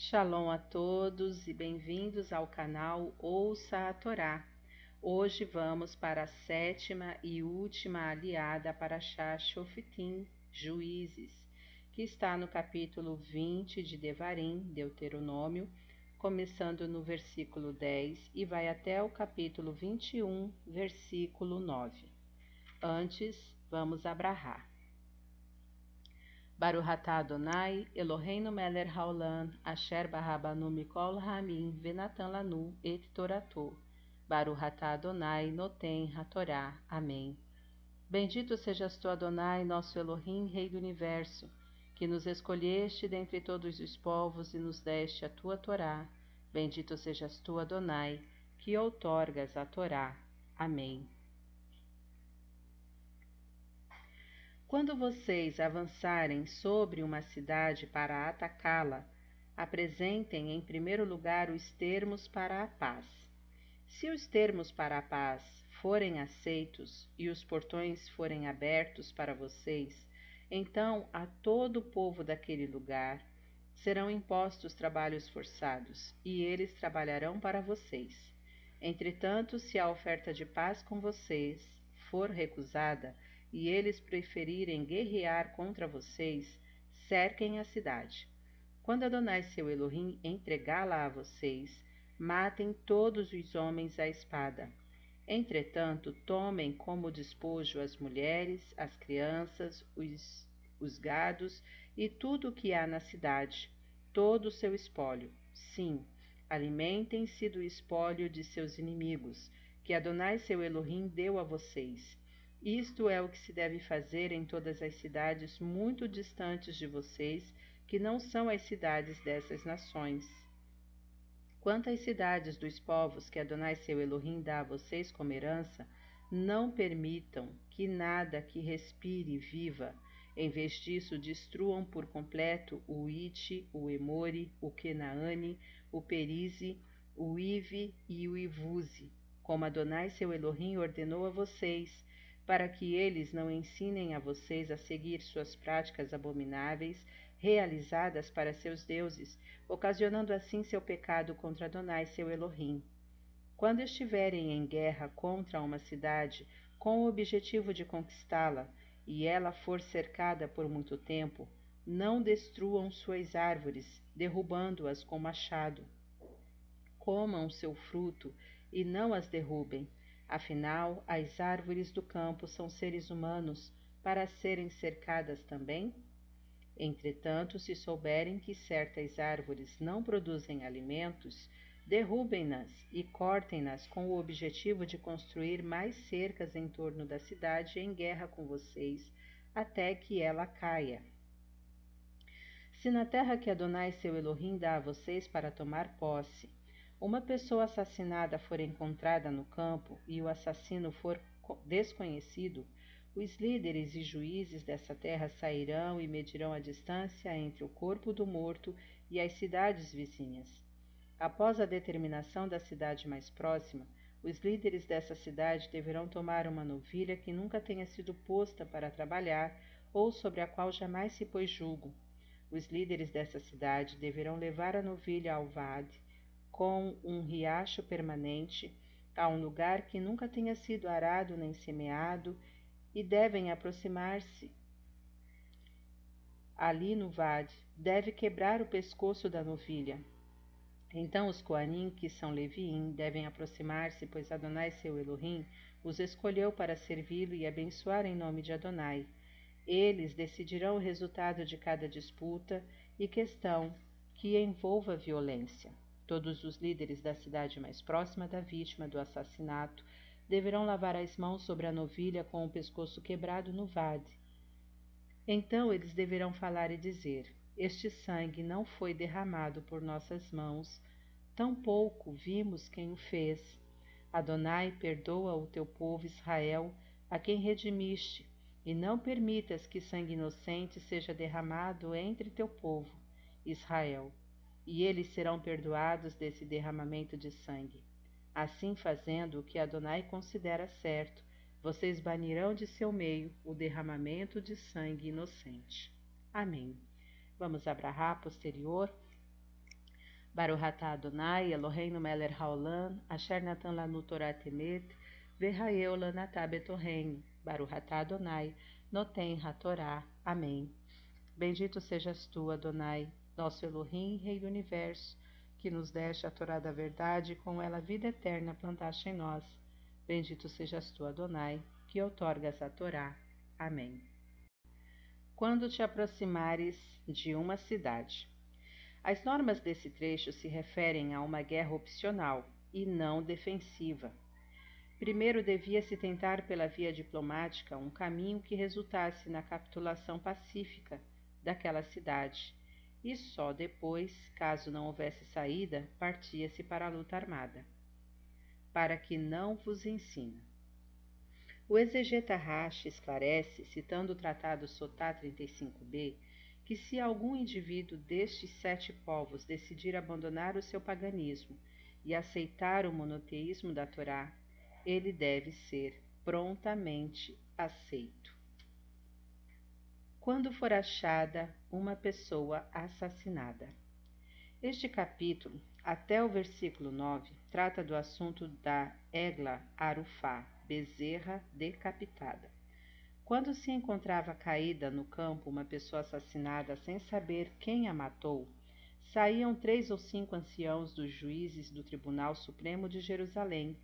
Shalom a todos e bem-vindos ao canal Ouça a Torá. Hoje vamos para a sétima e última aliada para Shoftim, Juízes, que está no capítulo 20 de Devarim, Deuteronômio, começando no versículo 10 e vai até o capítulo 21, versículo 9. Antes, vamos abrahar. Baruch atah Adonai, Eloheinu melech haolam, asher barabanu mikol hamim, venatan lanu et torato. Baruch atah Adonai, noten hatorá. Amém. Bendito sejas tu, Adonai, nosso Elohim, Rei do Universo, que nos escolheste dentre todos os povos e nos deste a tua Torá. Bendito sejas tu, Adonai, que outorgas a Torá. Amém. Quando vocês avançarem sobre uma cidade para atacá-la, apresentem em primeiro lugar os termos para a paz. Se os termos para a paz forem aceitos e os portões forem abertos para vocês, então a todo o povo daquele lugar serão impostos trabalhos forçados, e eles trabalharão para vocês. Entretanto, se a oferta de paz com vocês for recusada, e eles preferirem guerrear contra vocês, cerquem a cidade. Quando Adonai seu Elohim entregá-la a vocês, matem todos os homens à espada. Entretanto, tomem como despojo as mulheres, as crianças, os, os gados e tudo o que há na cidade, todo o seu espólio. Sim, alimentem-se do espólio de seus inimigos, que Adonai seu Elohim deu a vocês isto é o que se deve fazer em todas as cidades muito distantes de vocês, que não são as cidades dessas nações. Quanto às cidades dos povos que Adonai seu Elohim dá a vocês como herança, não permitam que nada que respire viva. Em vez disso, destruam por completo o Ite, o Emori, o Kenaane, o Perize, o Ive e o Ivuze, como Adonai seu Elohim ordenou a vocês, para que eles não ensinem a vocês a seguir suas práticas abomináveis realizadas para seus deuses, ocasionando assim seu pecado contra Adonai seu Elohim. Quando estiverem em guerra contra uma cidade com o objetivo de conquistá-la, e ela for cercada por muito tempo, não destruam suas árvores, derrubando-as com machado. Comam seu fruto e não as derrubem, Afinal, as árvores do campo são seres humanos para serem cercadas também? Entretanto, se souberem que certas árvores não produzem alimentos, derrubem-nas e cortem-nas com o objetivo de construir mais cercas em torno da cidade em guerra com vocês, até que ela caia. Se na terra que Adonai seu Elohim dá a vocês para tomar posse, uma pessoa assassinada for encontrada no campo e o assassino for desconhecido, os líderes e juízes dessa terra sairão e medirão a distância entre o corpo do morto e as cidades vizinhas. Após a determinação da cidade mais próxima, os líderes dessa cidade deverão tomar uma novilha que nunca tenha sido posta para trabalhar ou sobre a qual jamais se pôs julgo. Os líderes dessa cidade deverão levar a novilha ao vade com um riacho permanente, a um lugar que nunca tenha sido arado nem semeado, e devem aproximar-se. Ali no vade, deve quebrar o pescoço da novilha. Então os Coanim, que são Leviim, devem aproximar-se, pois Adonai seu Elohim os escolheu para servi-lo e abençoar em nome de Adonai. Eles decidirão o resultado de cada disputa e questão que envolva violência. Todos os líderes da cidade mais próxima da vítima do assassinato deverão lavar as mãos sobre a novilha com o pescoço quebrado no vade. Então eles deverão falar e dizer: Este sangue não foi derramado por nossas mãos, tampouco vimos quem o fez. Adonai, perdoa o teu povo Israel, a quem redimiste, e não permitas que sangue inocente seja derramado entre teu povo, Israel e eles serão perdoados desse derramamento de sangue. Assim fazendo o que Adonai considera certo, vocês banirão de seu meio o derramamento de sangue inocente. Amém. Vamos abrahar posterior. Baruhatá Adonai, Eloheinu Meler Haolam, Asher Natan Lanu Torah Temet, Verraeu Lanatá Betorren, Baruhatá Adonai, Noten HaTorá. Amém. Bendito sejas tu, Adonai, nosso Elohim, Rei do Universo, que nos deste a Torá da verdade e com ela a vida eterna plantaste em nós. Bendito sejas tu, Adonai, que outorgas a Torá. Amém. Quando te aproximares de uma cidade. As normas desse trecho se referem a uma guerra opcional e não defensiva. Primeiro devia-se tentar pela via diplomática um caminho que resultasse na capitulação pacífica daquela cidade, e só depois, caso não houvesse saída, partia-se para a luta armada. Para que não vos ensina. O exegeta Rashi esclarece, citando o tratado Sotá 35b, que se algum indivíduo destes sete povos decidir abandonar o seu paganismo e aceitar o monoteísmo da Torá, ele deve ser prontamente aceito. Quando for achada uma pessoa assassinada. Este capítulo, até o versículo 9, trata do assunto da Egla Arufá, bezerra decapitada. Quando se encontrava caída no campo uma pessoa assassinada sem saber quem a matou, saíam três ou cinco anciãos dos juízes do Tribunal Supremo de Jerusalém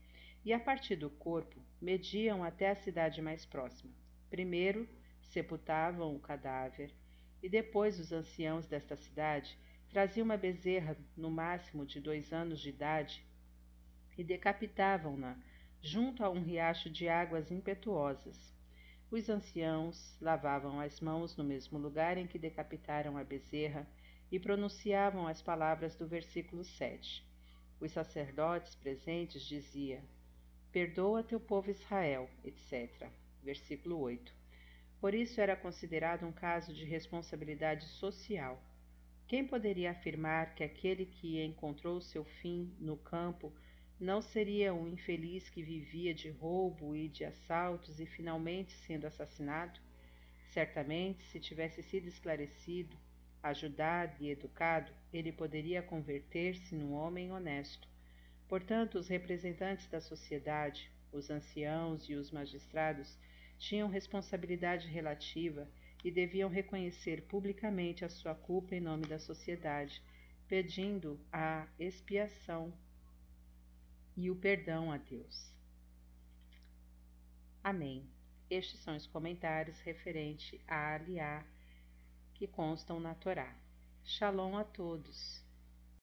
e, a partir do corpo, mediam até a cidade mais próxima. Primeiro, sepultavam o cadáver, e depois os anciãos desta cidade traziam uma bezerra no máximo de dois anos de idade e decapitavam-na junto a um riacho de águas impetuosas. Os anciãos lavavam as mãos no mesmo lugar em que decapitaram a bezerra e pronunciavam as palavras do versículo 7. Os sacerdotes presentes diziam: Perdoa teu povo Israel, etc. Versículo 8. Por isso era considerado um caso de responsabilidade social. Quem poderia afirmar que aquele que encontrou seu fim no campo não seria um infeliz que vivia de roubo e de assaltos e finalmente sendo assassinado? Certamente, se tivesse sido esclarecido, ajudado e educado, ele poderia converter-se num homem honesto. Portanto, os representantes da sociedade, os anciãos e os magistrados tinham responsabilidade relativa e deviam reconhecer publicamente a sua culpa em nome da sociedade, pedindo a expiação e o perdão a Deus. Amém. Estes são os comentários referentes a Aliá que constam na Torá. Shalom a todos.